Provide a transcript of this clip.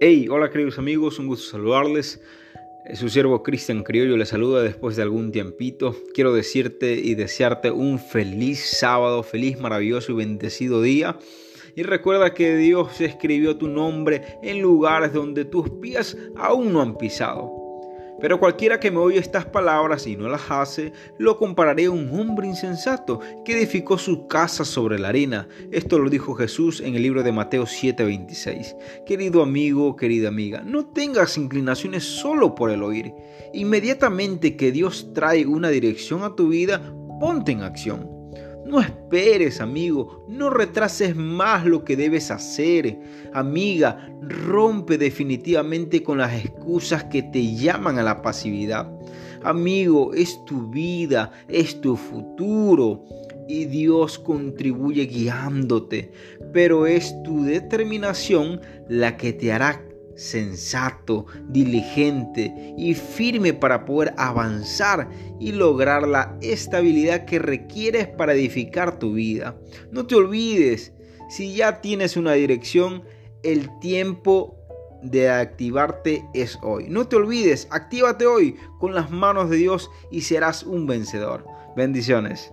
Hey, hola queridos amigos, un gusto saludarles. Su siervo Cristian Criollo le saluda después de algún tiempito. Quiero decirte y desearte un feliz sábado, feliz, maravilloso y bendecido día. Y recuerda que Dios escribió tu nombre en lugares donde tus pies aún no han pisado. Pero cualquiera que me oye estas palabras y no las hace, lo compararé a un hombre insensato que edificó su casa sobre la arena. Esto lo dijo Jesús en el libro de Mateo 7:26. Querido amigo, querida amiga, no tengas inclinaciones solo por el oír. Inmediatamente que Dios trae una dirección a tu vida, ponte en acción. No esperes, amigo, no retrases más lo que debes hacer. Amiga, rompe definitivamente con las excusas que te llaman a la pasividad. Amigo, es tu vida, es tu futuro y Dios contribuye guiándote, pero es tu determinación la que te hará sensato, diligente y firme para poder avanzar y lograr la estabilidad que requieres para edificar tu vida. No te olvides, si ya tienes una dirección, el tiempo de activarte es hoy. No te olvides, actívate hoy con las manos de Dios y serás un vencedor. Bendiciones.